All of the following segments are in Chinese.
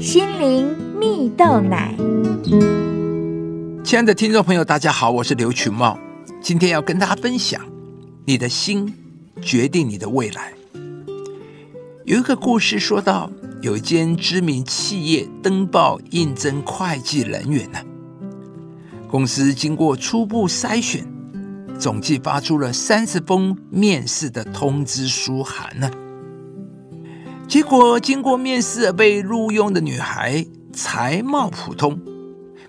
心灵蜜豆奶。亲爱的听众朋友，大家好，我是刘群茂，今天要跟大家分享：你的心决定你的未来。有一个故事说到，有一间知名企业登报应征会计人员呢，公司经过初步筛选，总计发出了三十封面试的通知书函呢。结果，经过面试被录用的女孩才貌普通，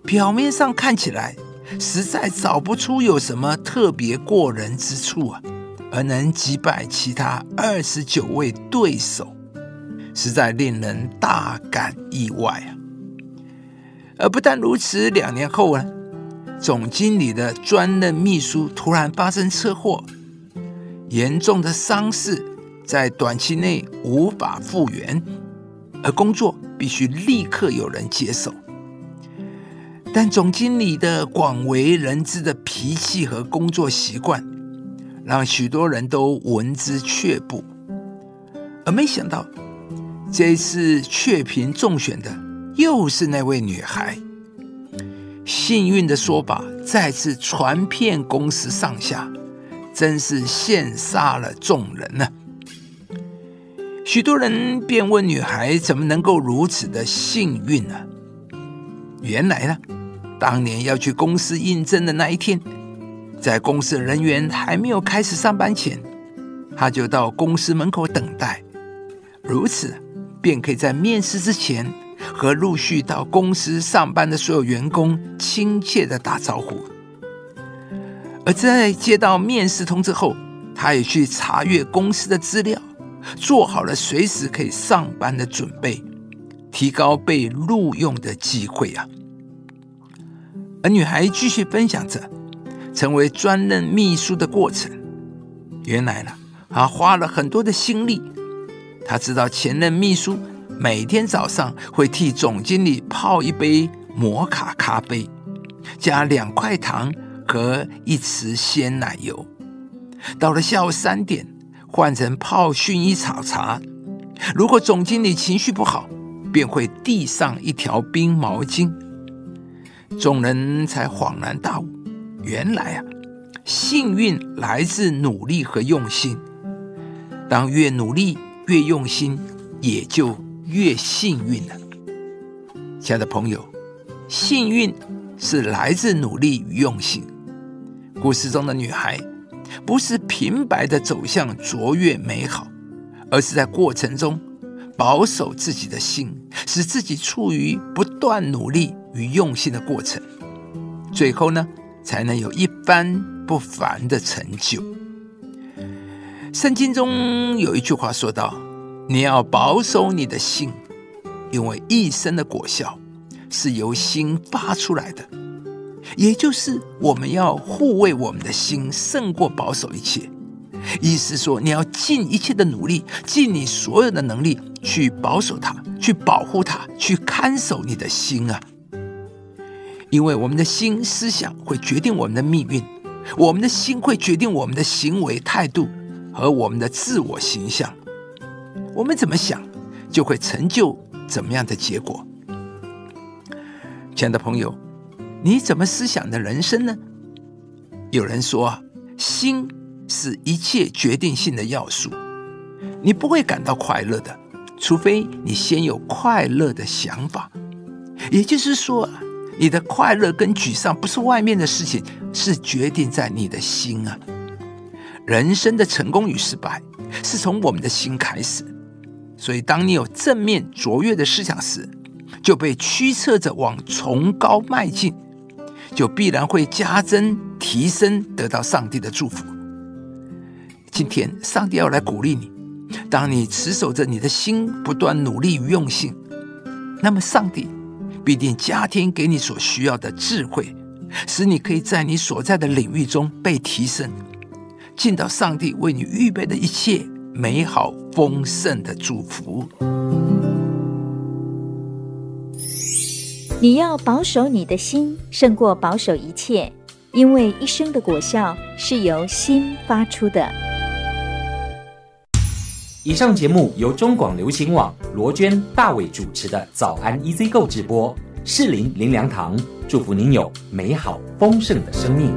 表面上看起来实在找不出有什么特别过人之处啊，而能击败其他二十九位对手，实在令人大感意外啊！而不但如此，两年后呢，总经理的专任秘书突然发生车祸，严重的伤势。在短期内无法复原，而工作必须立刻有人接手。但总经理的广为人知的脾气和工作习惯，让许多人都闻之却步。而没想到，这一次雀屏中选的又是那位女孩。幸运的说法再次传遍公司上下，真是羡煞了众人呢。许多人便问女孩怎么能够如此的幸运呢？原来呢，当年要去公司应征的那一天，在公司人员还没有开始上班前，她就到公司门口等待，如此便可以在面试之前和陆续到公司上班的所有员工亲切的打招呼。而在接到面试通知后，她也去查阅公司的资料。做好了随时可以上班的准备，提高被录用的机会啊！而女孩继续分享着成为专任秘书的过程。原来呢，她花了很多的心力。她知道前任秘书每天早上会替总经理泡一杯摩卡咖啡，加两块糖和一匙鲜奶油。到了下午三点。换成泡薰衣草茶。如果总经理情绪不好，便会递上一条冰毛巾。众人才恍然大悟，原来啊，幸运来自努力和用心。当越努力越用心，也就越幸运了。亲爱的朋友，幸运是来自努力与用心。故事中的女孩。不是平白的走向卓越美好，而是在过程中保守自己的心，使自己处于不断努力与用心的过程，最后呢，才能有一番不凡的成就。圣经中有一句话说道：“你要保守你的心，因为一生的果效是由心发出来的。”也就是我们要护卫我们的心，胜过保守一切。意思说，你要尽一切的努力，尽你所有的能力去保守它，去保护它，去看守你的心啊！因为我们的心思想会决定我们的命运，我们的心会决定我们的行为态度和我们的自我形象。我们怎么想，就会成就怎么样的结果。亲爱的朋友。你怎么思想的人生呢？有人说，心是一切决定性的要素。你不会感到快乐的，除非你先有快乐的想法。也就是说，你的快乐跟沮丧不是外面的事情，是决定在你的心啊。人生的成功与失败，是从我们的心开始。所以，当你有正面卓越的思想时，就被驱策着往崇高迈进。就必然会加增、提升，得到上帝的祝福。今天，上帝要来鼓励你。当你持守着你的心，不断努力与用心，那么上帝必定加添给你所需要的智慧，使你可以在你所在的领域中被提升，进到上帝为你预备的一切美好丰盛的祝福。你要保守你的心，胜过保守一切，因为一生的果效是由心发出的。以上节目由中广流行网罗娟、大伟主持的《早安 EZ 购》直播，适林林良堂祝福您有美好丰盛的生命。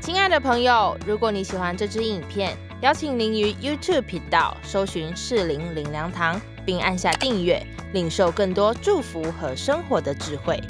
亲爱的朋友，如果你喜欢这支影片，邀请您于 YouTube 频道搜寻适林林良堂，并按下订阅，领受更多祝福和生活的智慧。